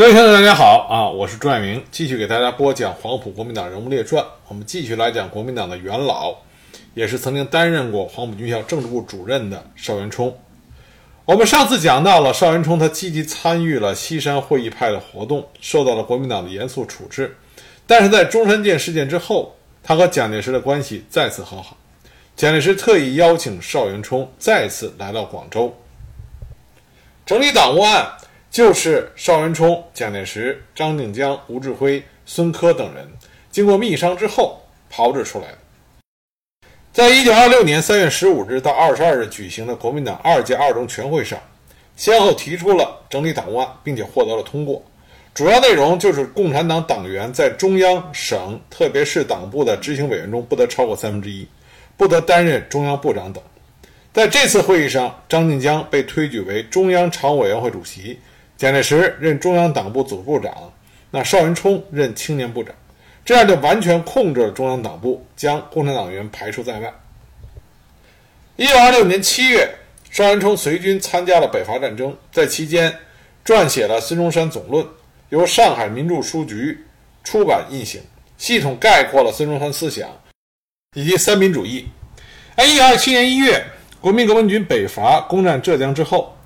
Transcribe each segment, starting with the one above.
各位听众，大家好啊！我是朱爱明，继续给大家播讲《黄埔国民党人物列传》。我们继续来讲国民党的元老，也是曾经担任过黄埔军校政治部主任的邵元冲。我们上次讲到了邵元冲，他积极参与了西山会议派的活动，受到了国民党的严肃处置。但是在中山舰事件之后，他和蒋介石的关系再次和好。蒋介石特意邀请邵元冲再次来到广州，整理党务案。就是邵元冲、蒋介石、张静江、吴志辉、孙科等人经过密商之后炮制出来的。在一九二六年三月十五日到二十二日举行的国民党二届二中全会上，先后提出了整理党务案，并且获得了通过。主要内容就是共产党党员在中央、省，特别是党部的执行委员中不得超过三分之一，不得担任中央部长等。在这次会议上，张静江被推举为中央常务委员会主席。蒋介石任中央党部组部长，那邵元冲任青年部长，这样就完全控制了中央党部，将共产党员排除在外。一九二六年七月，邵元冲随军参加了北伐战争，在期间撰写了《孙中山总论》，由上海民主书局出版印行，系统概括了孙中山思想以及三民主义。在一九二七年一月，国民革命军北伐攻占浙江之后。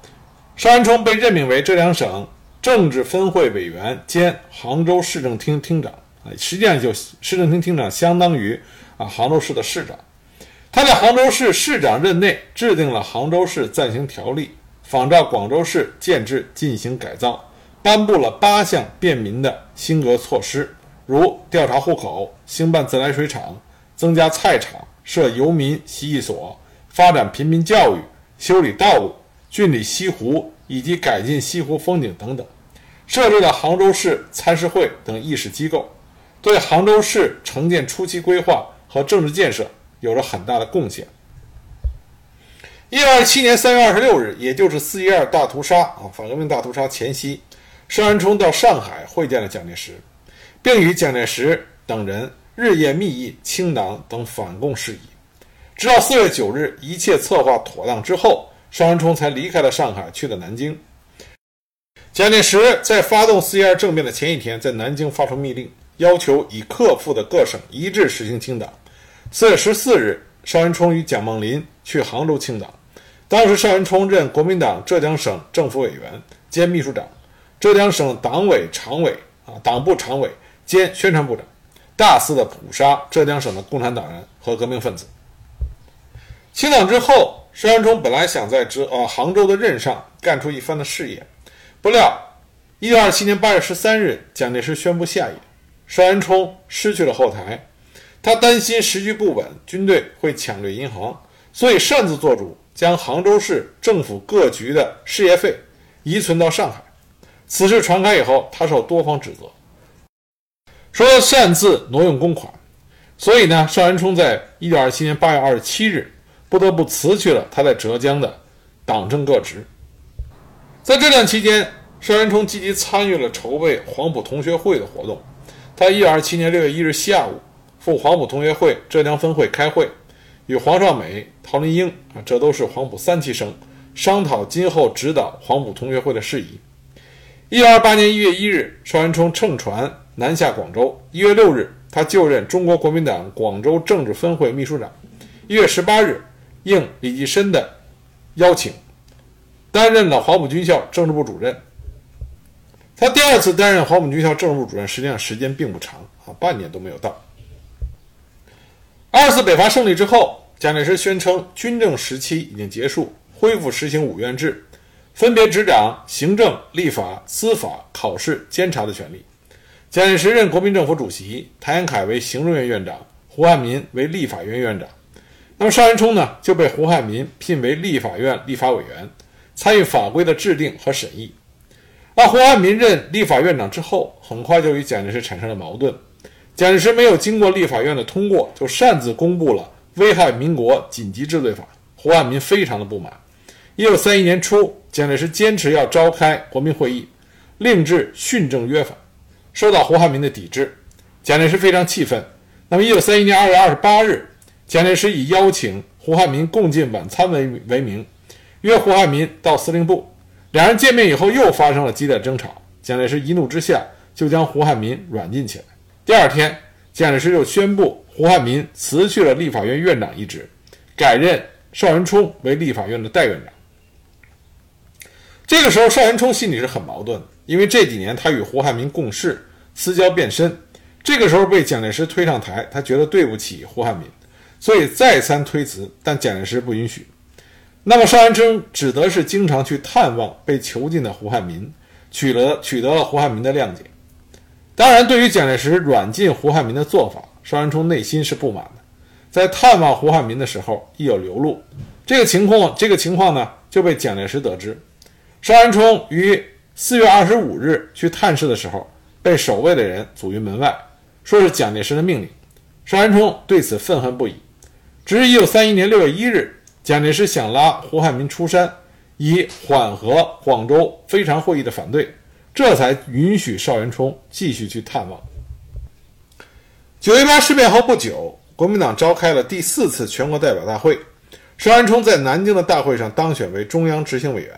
邵元冲被任命为浙江省政治分会委员兼杭州市政厅厅长，啊，实际上就市政厅厅长相当于啊杭州市的市长。他在杭州市市长任内制定了杭州市暂行条例，仿照广州市建制进行改造，颁布了八项便民的新格措施，如调查户口、兴办自来水厂、增加菜场、设游民洗衣所、发展平民教育、修理道路。峻理西湖以及改进西湖风景等等，设立了杭州市参事会等议事机构，对杭州市城建初期规划和政治建设有了很大的贡献。一九二七年三月二十六日，也就是四一二大屠杀啊反革命大屠杀前夕，邵元冲到上海会见了蒋介石，并与蒋介石等人日夜密议清党等反共事宜，直到四月九日一切策划妥当之后。邵元冲才离开了上海，去了南京。蒋介石在发动四一二政变的前一天，在南京发出密令，要求已克复的各省一致实行清党。四月十四日，邵元冲与蒋梦麟去杭州清党。当时，邵元冲任国民党浙江省政府委员兼秘书长，浙江省党委常委啊党部常委兼宣传部长，大肆的捕杀浙江省的共产党人和革命分子。清党之后。邵元冲本来想在浙呃杭州的任上干出一番的事业，不料一九二七年八月十三日，蒋介石宣布下野，邵元冲失去了后台。他担心时局不稳，军队会抢掠银行，所以擅自做主，将杭州市政府各局的事业费移存到上海。此事传开以后，他受多方指责，说擅自挪用公款。所以呢，邵元冲在一九二七年八月二十七日。不得不辞去了他在浙江的党政各职。在这段期间，邵元冲积极参与了筹备黄埔同学会的活动。他一九二七年六月一日下午赴黄埔同学会浙江分会开会，与黄绍美、陶林英啊，这都是黄埔三期生，商讨今后指导黄埔同学会的事宜。一九二八年一月一日，邵元冲乘船南下广州。一月六日，他就任中国国民党广州政治分会秘书长。一月十八日。应李济深的邀请，担任了黄埔军校政治部主任。他第二次担任黄埔军校政治部主任，实际上时间并不长啊，半年都没有到。二次北伐胜利之后，蒋介石宣称军政时期已经结束，恢复实行五院制，分别执掌行政、立法、司法、考试、监察的权利。蒋介石任国民政府主席，谭延闿为行政院院长，胡汉民为立法院院长。那么邵元冲呢，就被胡汉民聘为立法院立法委员，参与法规的制定和审议。而胡汉民任立法院长之后，很快就与蒋介石产生了矛盾。蒋介石没有经过立法院的通过，就擅自公布了《危害民国紧急治罪法》，胡汉民非常的不满。一九三一年初，蒋介石坚持要召开国民会议，另制训政约法，受到胡汉民的抵制。蒋介石非常气愤。那么，一九三一年二月二十八日。蒋介石以邀请胡汉民共进晚餐为为名，约胡汉民到司令部。两人见面以后，又发生了激烈争吵。蒋介石一怒之下就将胡汉民软禁起来。第二天，蒋介石又宣布胡汉民辞去了立法院院长一职，改任邵元冲为立法院的代院长。这个时候，邵元冲心里是很矛盾的，因为这几年他与胡汉民共事，私交变深。这个时候被蒋介石推上台，他觉得对不起胡汉民，所以再三推辞，但蒋介石不允许。那么邵元冲只得是经常去探望被囚禁的胡汉民，取得取得了胡汉民的谅解。当然，对于蒋介石软禁胡汉民的做法，邵元冲内心是不满的。在探望胡汉民的时候，亦有流露。这个情况，这个情况呢，就被蒋介石得知。邵元冲于四月二十五日去探视的时候，被守卫的人阻于门外，说是蒋介石的命令。邵元冲对此愤恨不已。直至一九三一年六月一日，蒋介石想拉胡汉民出山，以缓和广州非常会议的反对，这才允许邵元冲继续去探望。九一八事变后不久，国民党召开了第四次全国代表大会，邵元冲在南京的大会上当选为中央执行委员。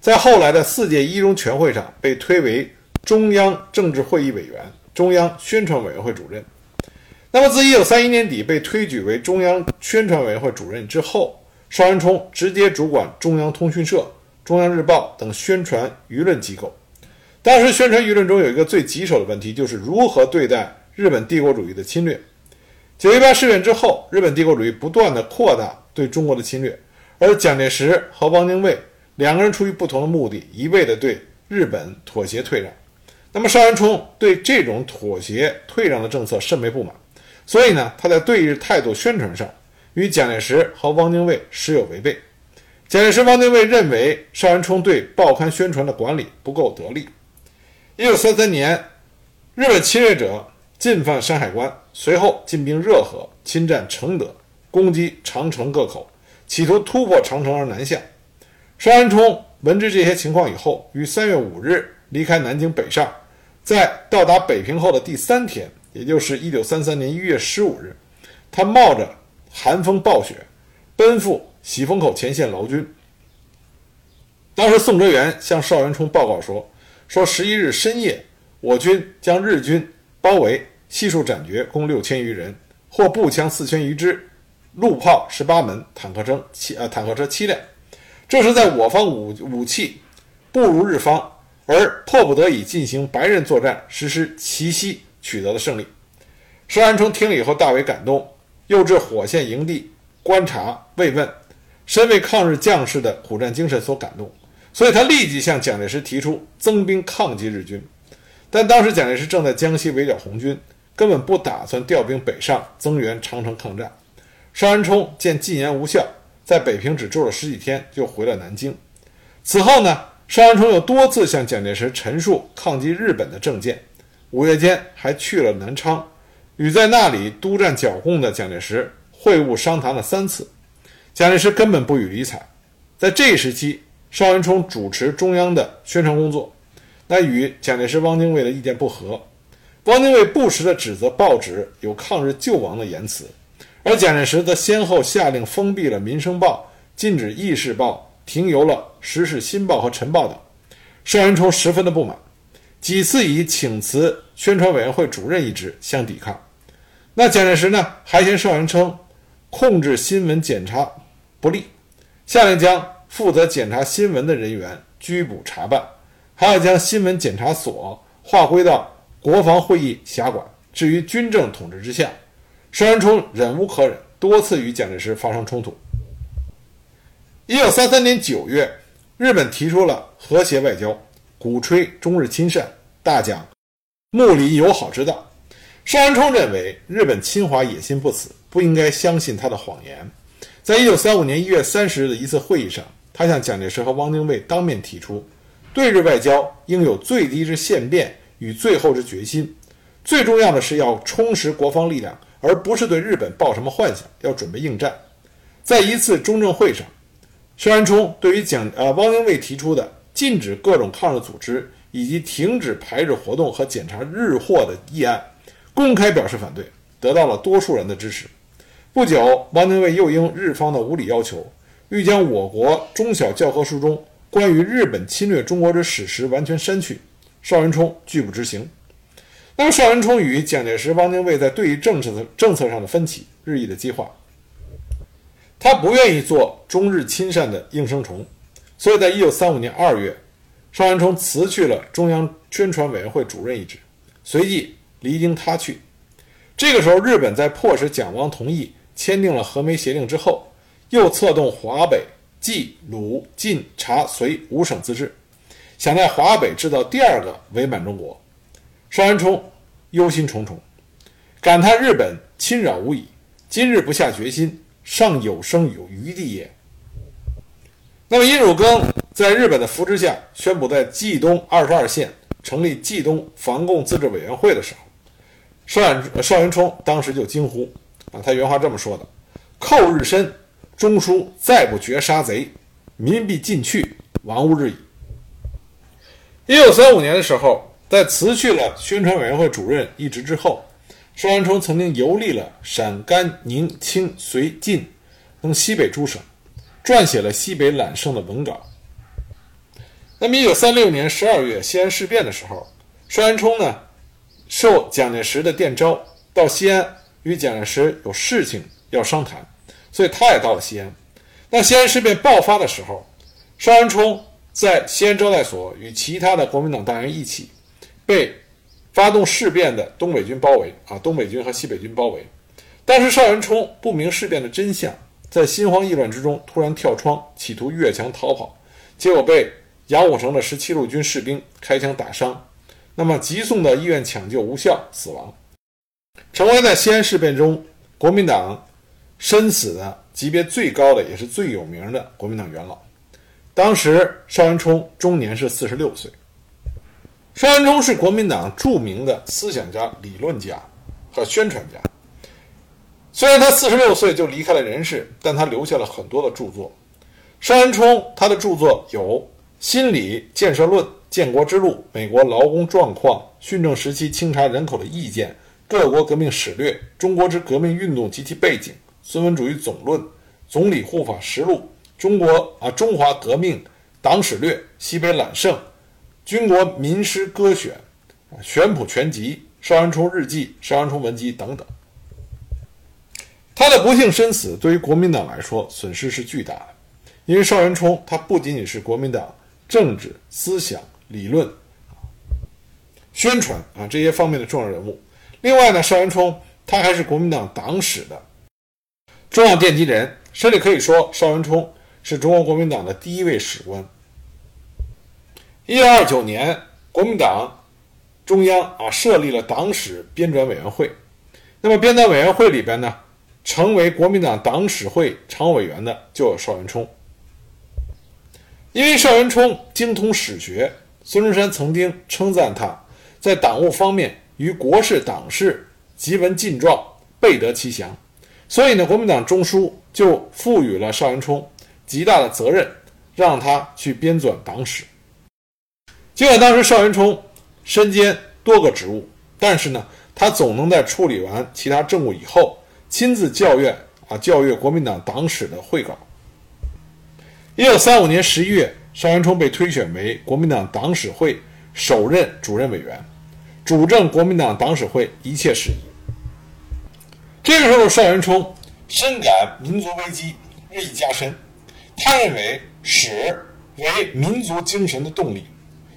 在后来的四届一中全会上，被推为中央政治会议委员、中央宣传委员会主任。那么，自1931年底被推举为中央宣传委员会主任之后，邵元冲直接主管中央通讯社、中央日报等宣传舆论机构。当时，宣传舆论中有一个最棘手的问题，就是如何对待日本帝国主义的侵略。九一八事变之后，日本帝国主义不断的扩大对中国的侵略，而蒋介石和汪精卫。两个人出于不同的目的，一味地对日本妥协退让。那么邵元冲对这种妥协退让的政策甚为不满，所以呢，他在对日态度宣传上与蒋介石和汪精卫时有违背。蒋介石、汪精卫认为邵元冲对报刊宣传的管理不够得力。一九三三年，日本侵略者进犯山海关，随后进兵热河，侵占承德，攻击长城各口，企图突破长城而南下。邵元冲闻知这些情况以后，于三月五日离开南京北上，在到达北平后的第三天，也就是一九三三年一月十五日，他冒着寒风暴雪，奔赴喜峰口前线劳军。当时宋哲元向邵元冲报告说：“说十一日深夜，我军将日军包围，悉数斩绝，共六千余人，获步枪四千余支，陆炮十八门，坦克车七呃坦克车七辆。”这是在我方武武器不如日方，而迫不得已进行白刃作战，实施奇袭取得了胜利。邵元冲听了以后大为感动，又至火线营地观察慰问，深为抗日将士的苦战精神所感动，所以他立即向蒋介石提出增兵抗击日军。但当时蒋介石正在江西围剿红军，根本不打算调兵北上增援长城抗战。邵元冲见进言无效。在北平只住了十几天，就回了南京。此后呢，邵元冲又多次向蒋介石陈述抗击日本的政见。五月间还去了南昌，与在那里督战剿共的蒋介石会晤商谈了三次。蒋介石根本不予理睬。在这一时期，邵元冲主持中央的宣传工作，那与蒋介石、汪精卫的意见不合。汪精卫不时地指责报纸有抗日救亡的言辞。而蒋介石则先后下令封闭了《民生报》，禁止《议事报》，停邮了《时事新报》和《晨报》等。邵元冲十分的不满，几次以请辞宣传委员会主任一职相抵抗。那蒋介石呢，还嫌邵元冲控制新闻检查不力，下令将负责检查新闻的人员拘捕查办，还要将新闻检查所划归到国防会议辖管，置于军政统治之下。邵元冲忍无可忍，多次与蒋介石发生冲突。一九三三年九月，日本提出了和谐外交，鼓吹中日亲善，大讲睦邻友好之道。邵元冲认为日本侵华野心不死，不应该相信他的谎言。在一九三五年一月三十日的一次会议上，他向蒋介石和汪精卫当面提出，对日外交应有最低之限变与最后之决心，最重要的是要充实国防力量。而不是对日本抱什么幻想，要准备应战。在一次中正会上，邵元冲对于蒋呃汪精卫提出的禁止各种抗日组织以及停止排日活动和检查日货的议案，公开表示反对，得到了多数人的支持。不久，汪精卫又应日方的无理要求，欲将我国中小教科书中关于日本侵略中国之史实完全删去，邵元冲拒不执行。那么，邵元冲与蒋介石、汪精卫在对于政策的政策上的分歧日益的激化。他不愿意做中日亲善的应声虫，所以在一九三五年二月，邵元冲辞去了中央宣传委员会主任一职，随即离京他去。这个时候，日本在迫使蒋汪同意签订了和梅协定之后，又策动华北、冀、鲁、晋、察、绥五省自治，想在华北制造第二个伪满中国。邵元冲忧心忡忡，感叹日本侵扰无已，今日不下决心，尚有生有余地也。那么，殷汝耕在日本的扶持下，宣布在冀东二十二县成立冀东防共自治委员会的时候。邵元邵元冲当时就惊呼：“啊，他原话这么说的：‘寇日深，中枢再不绝杀贼，民必尽去，亡吾日矣。’”一九三五年的时候，在辞去了宣传委员会主任一职之后，邵元冲曾经游历了陕甘宁青绥晋等西北诸省，撰写了西北揽胜的文稿。那么，一九三六年十二月西安事变的时候，邵元冲呢？受蒋介石的电召到西安，与蒋介石有事情要商谈，所以他也到了西安。那西安事变爆发的时候，邵元冲在西安招待所与其他的国民党党员一起，被发动事变的东北军包围啊，东北军和西北军包围。当时邵元冲不明事变的真相，在心慌意乱之中突然跳窗，企图越墙逃跑，结果被杨虎城的十七路军士兵开枪打伤。那么急送到医院抢救无效死亡，成为在西安事变中国民党身死的级别最高的也是最有名的国民党元老。当时邵元冲终年是四十六岁。邵元冲是国民党著名的思想家、理论家和宣传家。虽然他四十六岁就离开了人世，但他留下了很多的著作。邵元冲他的著作有《心理建设论》。建国之路、美国劳工状况、训政时期清查人口的意见、各国革命史略、中国之革命运动及其背景、孙文主义总论、总理护法实录、中国啊中华革命党史略、西北揽胜、军国民诗歌选、啊选谱全集、邵元冲日记、邵元冲文集等等。他的不幸身死对于国民党来说损失是巨大的，因为邵元冲他不仅仅是国民党政治思想。理论、宣传啊这些方面的重要人物。另外呢，邵元冲他还是国民党党史的重要奠基人，甚至可以说邵元冲是中国国民党的第一位史官。一九二九年，国民党中央啊设立了党史编纂委员会。那么编纂委员会里边呢，成为国民党党史会常务委员的就有邵元冲。因为邵元冲精通史学。孙中山曾经称赞他在党务方面与国事党事极闻近状，备得其详。所以呢，国民党中枢就赋予了邵元冲极大的责任，让他去编纂党史。尽管当时邵元冲身兼多个职务，但是呢，他总能在处理完其他政务以后，亲自校阅啊校阅国民党党史的会稿。一九三五年十一月。邵元冲被推选为国民党党史会首任主任委员，主政国民党党史会一切事宜。这个时候，邵元冲深感民族危机日益加深，他认为史为民族精神的动力，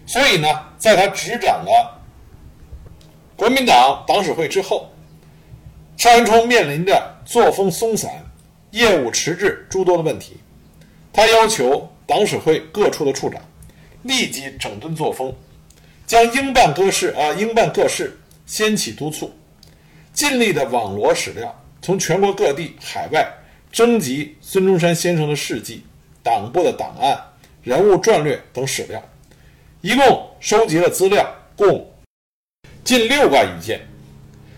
所以呢，在他执掌了国民党党史会之后，邵元冲面临着作风松散、业务迟滞诸多的问题，他要求。党史会各处的处长立即整顿作风，将英办各事啊英办各事先起督促，尽力的网罗史料，从全国各地、海外征集孙中山先生的事迹、党部的档案、人物传略等史料，一共收集了资料共近六万余件。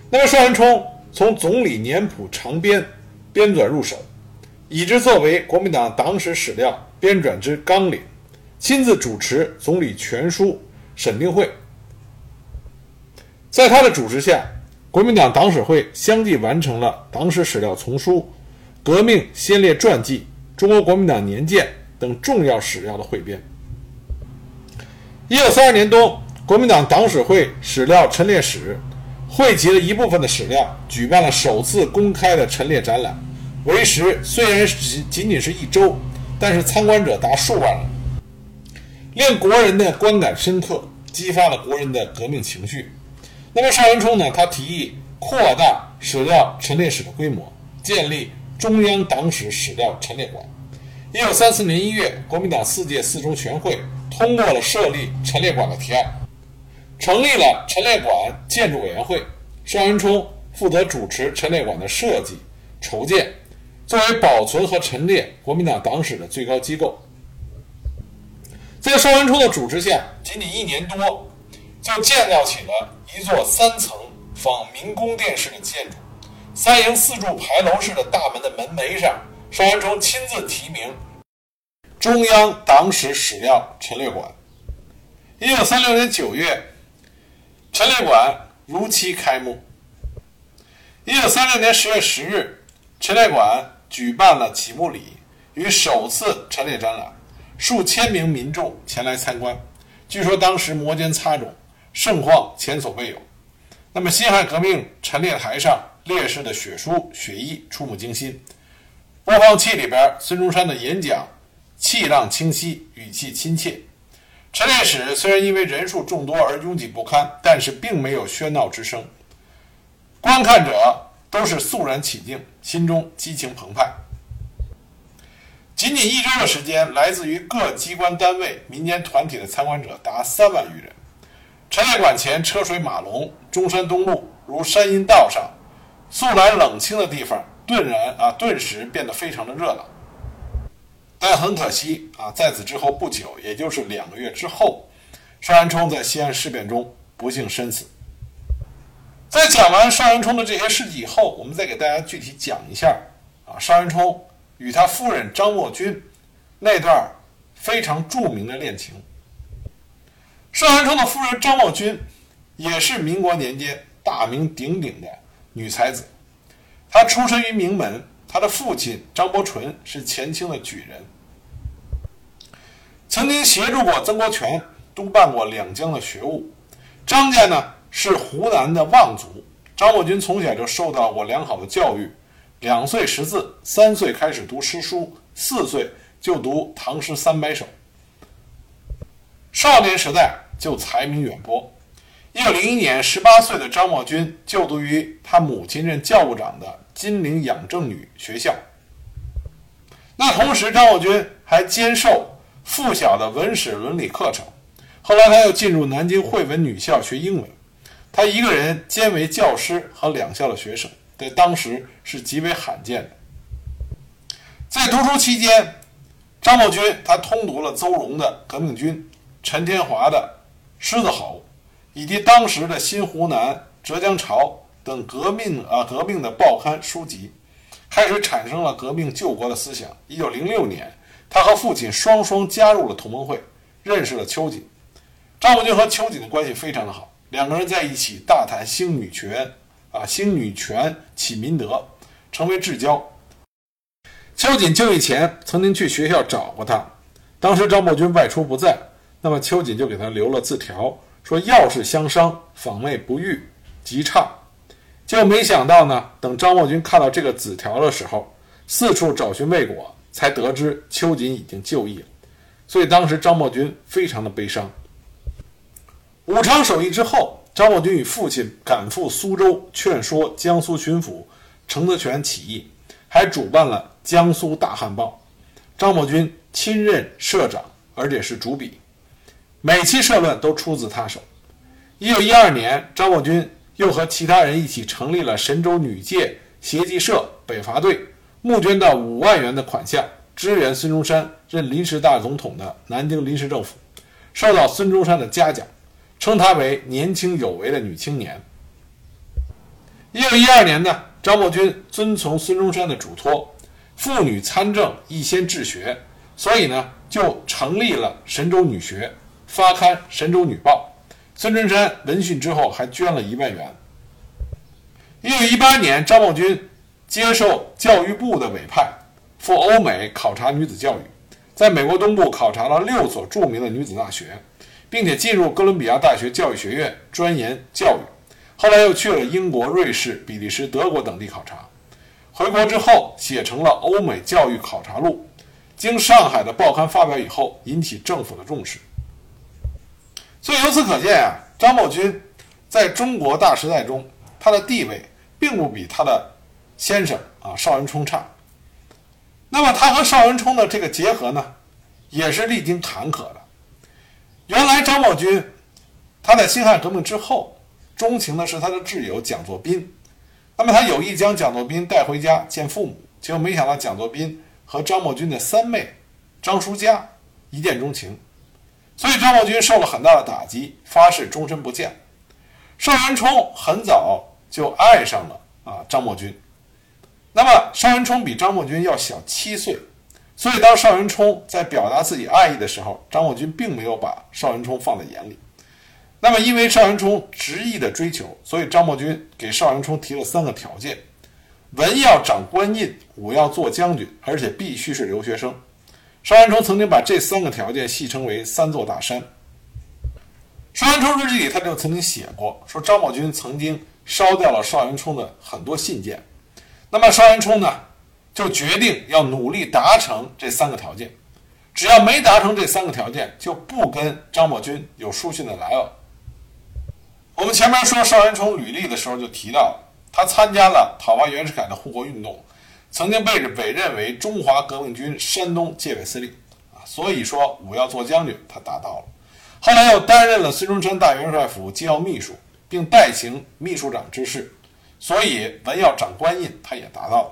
那么邵元冲从总理年谱长编编纂入手，以之作为国民党党史史料。编纂之纲领，亲自主持总理全书审定会。在他的主持下，国民党党史会相继完成了党史史料丛书、革命先烈传记、中国国民党年鉴等重要史料的汇编。一九三二年冬，国民党党史会史料陈列室汇集了一部分的史料，举办了首次公开的陈列展览。为时虽然仅仅仅是一周，但是参观者达数万人，令国人的观感深刻，激发了国人的革命情绪。那么邵元冲呢？他提议扩大史料陈列室的规模，建立中央党史史料陈列馆。一九三四年一月，国民党四届四中全会通过了设立陈列馆的提案，成立了陈列馆建筑委员会。邵元冲负责主持陈列馆的设计、筹建。作为保存和陈列国民党党史的最高机构，在邵元冲的主持下，仅仅一年多，就建造起了一座三层仿明宫殿式的建筑。三营四柱牌楼式的大门的门楣上，邵元冲亲自题名“中央党史史料陈列馆”。一九三六年九月，陈列馆如期开幕。一九三六年十月十日，陈列馆。举办了启幕礼与首次陈列展览，数千名民众前来参观。据说当时摩肩擦踵，盛况前所未有。那么辛亥革命陈列台上烈士的血书血衣触目惊心，播放器里边孙中山的演讲气浪清晰，语气亲切。陈列室虽然因为人数众多而拥挤不堪，但是并没有喧闹之声，观看者。都是肃然起敬，心中激情澎湃。仅仅一周的时间，来自于各机关单位、民间团体的参观者达三万余人。陈列馆前车水马龙，中山东路如山阴道上，素来冷清的地方，顿然啊，顿时变得非常的热闹。但很可惜啊，在此之后不久，也就是两个月之后，邵元冲在西安事变中不幸身死。在讲完邵元冲的这些事迹以后，我们再给大家具体讲一下啊，邵元冲与他夫人张默君那段非常著名的恋情。邵元冲的夫人张默君也是民国年间大名鼎鼎的女才子，她出身于名门，她的父亲张伯纯是前清的举人，曾经协助过曾国荃督办过两江的学务，张家呢。是湖南的望族，张默君从小就受到过良好的教育，两岁识字，三岁开始读诗书，四岁就读唐诗三百首。少年时代就才名远播。一九零一年，十八岁的张茂君就读于他母亲任教务长的金陵养正女学校。那同时，张茂君还兼受附小的文史伦理课程。后来，他又进入南京汇文女校学英文。他一个人兼为教师和两校的学生，在当时是极为罕见的。在读书期间，张默君他通读了邹容的《革命军》，陈天华的《狮子吼》，以及当时的新湖南、浙江潮等革命啊革命的报刊书籍，开始产生了革命救国的思想。一九零六年，他和父亲双双加入了同盟会，认识了秋瑾。张伯钧和秋瑾的关系非常的好。两个人在一起大谈兴女权，啊，兴女权启民德，成为至交。秋瑾就义前曾经去学校找过他，当时张伯钧外出不在，那么秋瑾就给他留了字条，说要事相商，访妹不遇，极差。就没想到呢，等张伯钧看到这个字条的时候，四处找寻未果，才得知秋瑾已经就义了，所以当时张默君非常的悲伤。武昌首义之后，张默君与父亲赶赴苏州，劝说江苏巡抚程德全起义，还主办了《江苏大汉报》，张默君亲任社长，而且是主笔，每期社论都出自他手。一九一二年，张默君又和其他人一起成立了神州女界协济社北伐队，募捐到五万元的款项，支援孙中山任临时大总统的南京临时政府，受到孙中山的嘉奖。称她为年轻有为的女青年。一九一二年呢，张默君遵从孙中山的嘱托，妇女参政亦先治学，所以呢，就成立了神州女学，发刊《神州女报》。孙中山闻讯之后，还捐了一万元。一九一八年，张默君接受教育部的委派，赴欧美考察女子教育，在美国东部考察了六所著名的女子大学。并且进入哥伦比亚大学教育学院专研教育。后来又去了英国、瑞士、比利时、德国等地考察。回国之后，写成了《欧美教育考察录》，经上海的报刊发表以后，引起政府的重视。所以由此可见啊，张默军在中国大时代中，他的地位并不比他的先生啊邵元冲差。那么他和邵元冲的这个结合呢，也是历经坎坷的。原来张茂军他在辛亥革命之后，钟情的是他的挚友蒋作斌。那么他有意将蒋作斌带回家见父母，结果没想到蒋作斌和张茂军的三妹张淑佳一见钟情，所以张茂军受了很大的打击，发誓终身不见。邵元冲很早就爱上了啊张茂军。那么邵元冲比张默军要小七岁，所以当邵元冲在表达自己爱意的时候，张默军并没有把邵元冲放在眼里。那么，因为邵元冲执意的追求，所以张默军给邵元冲提了三个条件：文要掌官印，武要做将军，而且必须是留学生。邵元冲曾经把这三个条件戏称为“三座大山”。邵元冲日记里他就曾经写过，说张默军曾经烧掉了邵元冲的很多信件。那么邵元冲呢，就决定要努力达成这三个条件，只要没达成这三个条件，就不跟张默军有书信的来往。我们前面说邵元冲履历的时候就提到，他参加了讨伐袁世凯的护国运动，曾经被委任为中华革命军山东界委司令，啊，所以说武要做将军，他达到了。后来又担任了孙中山大元帅府机要秘书，并代行秘书长之事，所以文要长官印，他也达到了。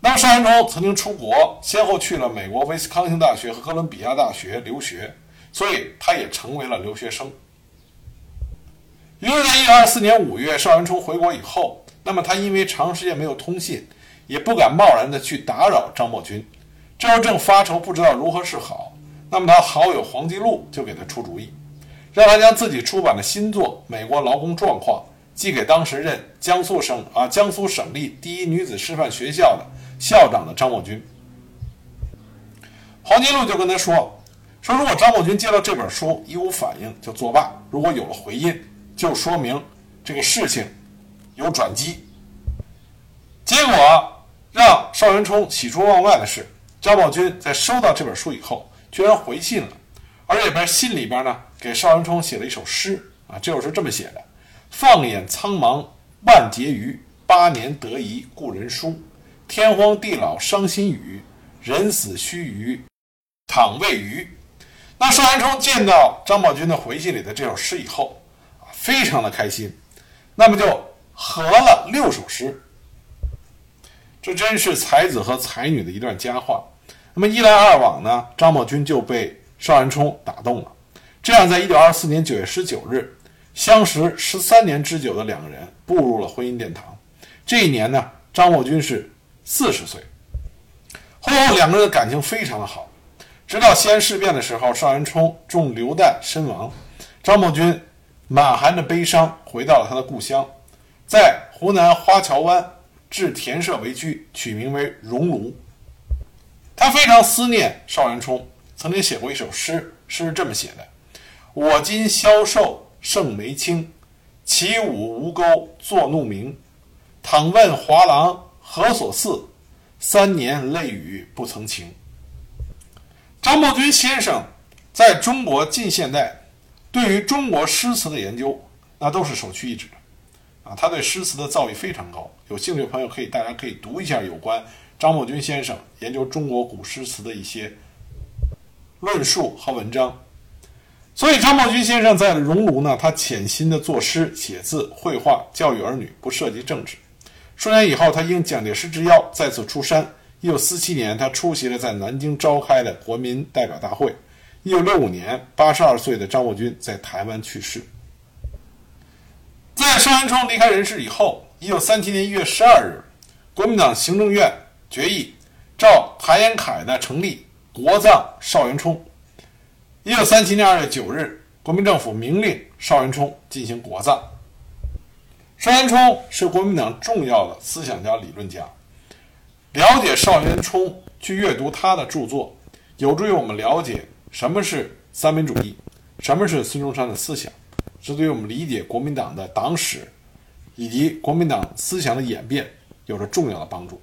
那么邵元冲曾经出国，先后去了美国威斯康星大学和哥伦比亚大学留学，所以他也成为了留学生。于是，在一九二四年五月，邵元冲回国以后，那么他因为长时间没有通信，也不敢贸然的去打扰张默军。这时正发愁，不知道如何是好。那么他好友黄继禄就给他出主意，让他将自己出版的新作《美国劳工状况》寄给当时任江苏省啊江苏省立第一女子师范学校的校长的张默军。黄金禄就跟他说：“说如果张默军接到这本书一无反应，就作罢；如果有了回音。”就说明这个事情有转机。结果让邵元冲喜出望外的是，张茂军在收到这本书以后，居然回信了，而且在信里边呢，给邵元冲写了一首诗啊，这首诗这么写的：“放眼苍茫万劫余，八年得一故人书。天荒地老伤心语，人死须臾倘未余。”那邵元冲见到张宝军的回信里的这首诗以后，非常的开心，那么就合了六首诗。这真是才子和才女的一段佳话。那么一来二往呢，张宝军就被邵元冲打动了。这样，在一九二四年九月十九日，相识十三年之久的两个人步入了婚姻殿堂。这一年呢，张默军是四十岁。婚后两个人的感情非常的好，直到西安事变的时候，邵元冲中流弹身亡，张默军。满含着悲伤回到了他的故乡，在湖南花桥湾置田舍为居，取名为荣庐。他非常思念邵元冲，曾经写过一首诗，诗是这么写的：“我今消瘦胜眉清，起舞吴钩作怒鸣。倘问华郎何所似？三年泪雨不曾晴。”张默军先生在中国近现代。对于中国诗词的研究，那都是首屈一指的，啊，他对诗词的造诣非常高。有兴趣的朋友可以，大家可以读一下有关张默军先生研究中国古诗词的一些论述和文章。所以，张默军先生在熔炉呢，他潜心的作诗、写字、绘画，教育儿女，不涉及政治。数年以后，他应蒋介石之邀再次出山。一九四七年，他出席了在南京召开的国民代表大会。一九六五年，八十二岁的张默军在台湾去世。在邵元冲离开人世以后，一九三七年一月十二日，国民党行政院决议，照谭延闿的成立，国葬邵元冲。一九三七年二月九日，国民政府明令邵元冲进行国葬。邵元冲是国民党重要的思想家、理论家。了解邵元冲，去阅读他的著作，有助于我们了解。什么是三民主义？什么是孙中山的思想，这对于我们理解国民党的党史以及国民党思想的演变有着重要的帮助。